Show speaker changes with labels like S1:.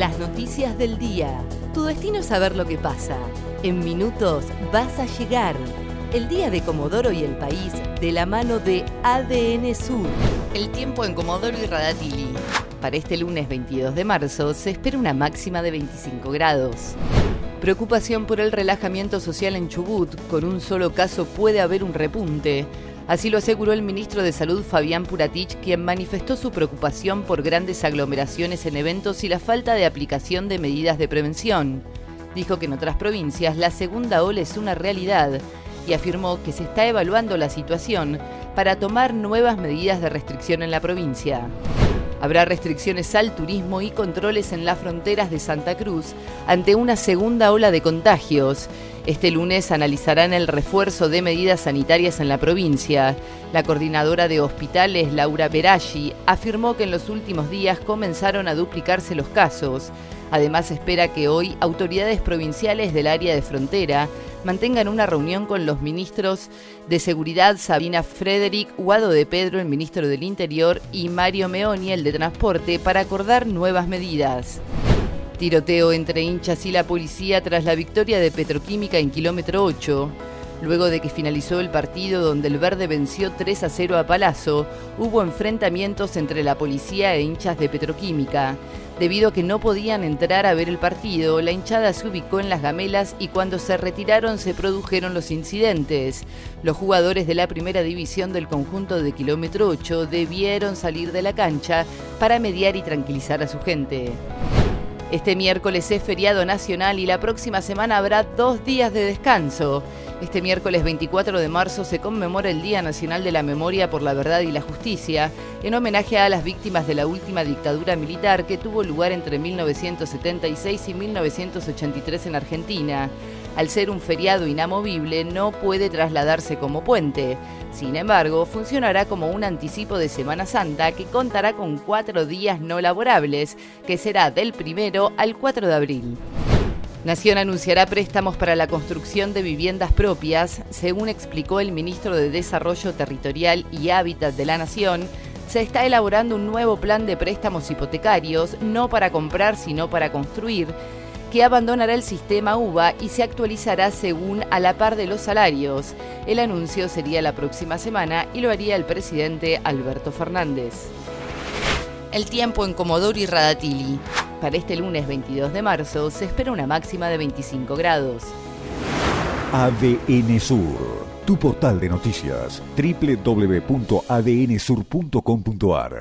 S1: Las noticias del día. Tu destino es saber lo que pasa. En minutos vas a llegar. El día de Comodoro y el país de la mano de ADN Sur. El tiempo en Comodoro y Radatili. Para este lunes 22 de marzo se espera una máxima de 25 grados. Preocupación por el relajamiento social en Chubut. Con un solo caso puede haber un repunte. Así lo aseguró el ministro de Salud Fabián Puratich, quien manifestó su preocupación por grandes aglomeraciones en eventos y la falta de aplicación de medidas de prevención. Dijo que en otras provincias la segunda ola es una realidad y afirmó que se está evaluando la situación para tomar nuevas medidas de restricción en la provincia. Habrá restricciones al turismo y controles en las fronteras de Santa Cruz ante una segunda ola de contagios. Este lunes analizarán el refuerzo de medidas sanitarias en la provincia. La coordinadora de hospitales, Laura Beraggi, afirmó que en los últimos días comenzaron a duplicarse los casos. Además, espera que hoy autoridades provinciales del área de frontera mantengan una reunión con los ministros de Seguridad Sabina Frederick, Guado de Pedro, el ministro del Interior, y Mario Meoni, el de Transporte, para acordar nuevas medidas. Tiroteo entre hinchas y la policía tras la victoria de Petroquímica en kilómetro 8. Luego de que finalizó el partido donde el verde venció 3 a 0 a Palazzo, hubo enfrentamientos entre la policía e hinchas de Petroquímica. Debido a que no podían entrar a ver el partido, la hinchada se ubicó en las gamelas y cuando se retiraron se produjeron los incidentes. Los jugadores de la primera división del conjunto de kilómetro 8 debieron salir de la cancha para mediar y tranquilizar a su gente. Este miércoles es feriado nacional y la próxima semana habrá dos días de descanso. Este miércoles 24 de marzo se conmemora el Día Nacional de la Memoria por la Verdad y la Justicia, en homenaje a las víctimas de la última dictadura militar que tuvo lugar entre 1976 y 1983 en Argentina al ser un feriado inamovible, no puede trasladarse como puente. Sin embargo, funcionará como un anticipo de Semana Santa que contará con cuatro días no laborables, que será del primero al 4 de abril. Nación anunciará préstamos para la construcción de viviendas propias, según explicó el ministro de Desarrollo Territorial y Hábitat de la Nación. Se está elaborando un nuevo plan de préstamos hipotecarios, no para comprar, sino para construir, que abandonará el sistema UVA y se actualizará según a la par de los salarios. El anuncio sería la próxima semana y lo haría el presidente Alberto Fernández. El tiempo en Comodoro y Radatili. Para este lunes 22 de marzo se espera una máxima de 25 grados.
S2: ADN Sur, tu portal de noticias, www.adnsur.com.ar